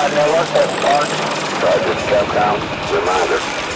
Roger, shut down. Reminder.